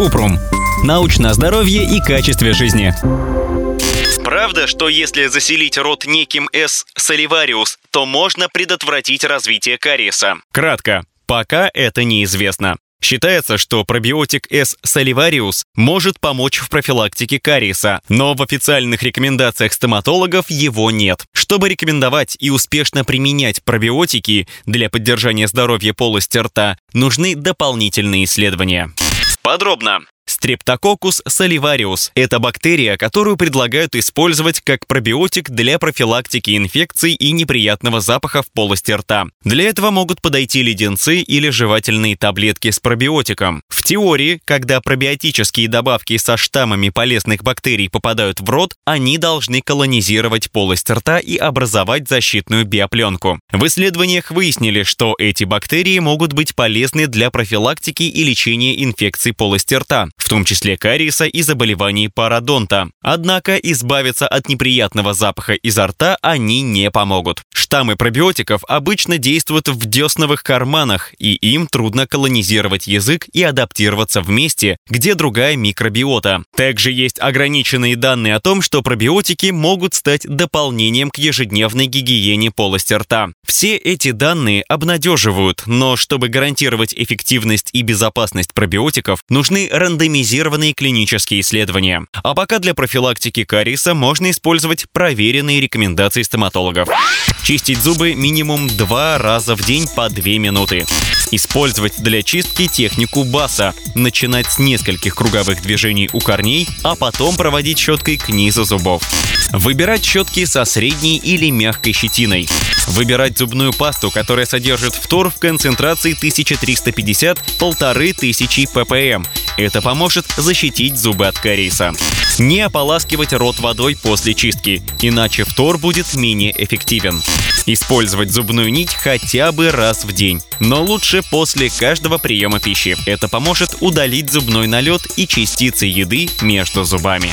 Купрум. Научное здоровье и качестве жизни. Правда, что если заселить рот неким S. saливариус, то можно предотвратить развитие кариеса? Кратко. Пока это неизвестно. Считается, что пробиотик S. salivarius может помочь в профилактике кариеса, но в официальных рекомендациях стоматологов его нет. Чтобы рекомендовать и успешно применять пробиотики для поддержания здоровья полости рта, нужны дополнительные исследования. Подробно. Streptococcus salivarius – это бактерия, которую предлагают использовать как пробиотик для профилактики инфекций и неприятного запаха в полости рта. Для этого могут подойти леденцы или жевательные таблетки с пробиотиком. В теории, когда пробиотические добавки со штаммами полезных бактерий попадают в рот, они должны колонизировать полость рта и образовать защитную биопленку. В исследованиях выяснили, что эти бактерии могут быть полезны для профилактики и лечения инфекций полости рта, в том числе кариеса и заболеваний пародонта. Однако избавиться от неприятного запаха изо рта они не помогут. Штаммы пробиотиков обычно действуют в десновых карманах, и им трудно колонизировать язык и адаптироваться в месте, где другая микробиота. Также есть ограниченные данные о том, что пробиотики могут стать дополнением к ежедневной гигиене полости рта. Все эти данные обнадеживают, но чтобы гарантировать эффективность и безопасность пробиотиков, нужны рандомизированные клинические исследования. А пока для профилактики кариеса можно использовать проверенные рекомендации стоматологов. Чистить зубы минимум два раза в день по 2 минуты. Использовать для чистки технику баса. Начинать с нескольких круговых движений у корней, а потом проводить щеткой к низу зубов. Выбирать щетки со средней или мягкой щетиной. Выбирать зубную пасту, которая содержит фтор в концентрации 1350-1500 ppm. Это поможет защитить зубы от кариеса. Не ополаскивать рот водой после чистки, иначе фтор будет менее эффективен. Использовать зубную нить хотя бы раз в день, но лучше после каждого приема пищи. Это поможет удалить зубной налет и частицы еды между зубами.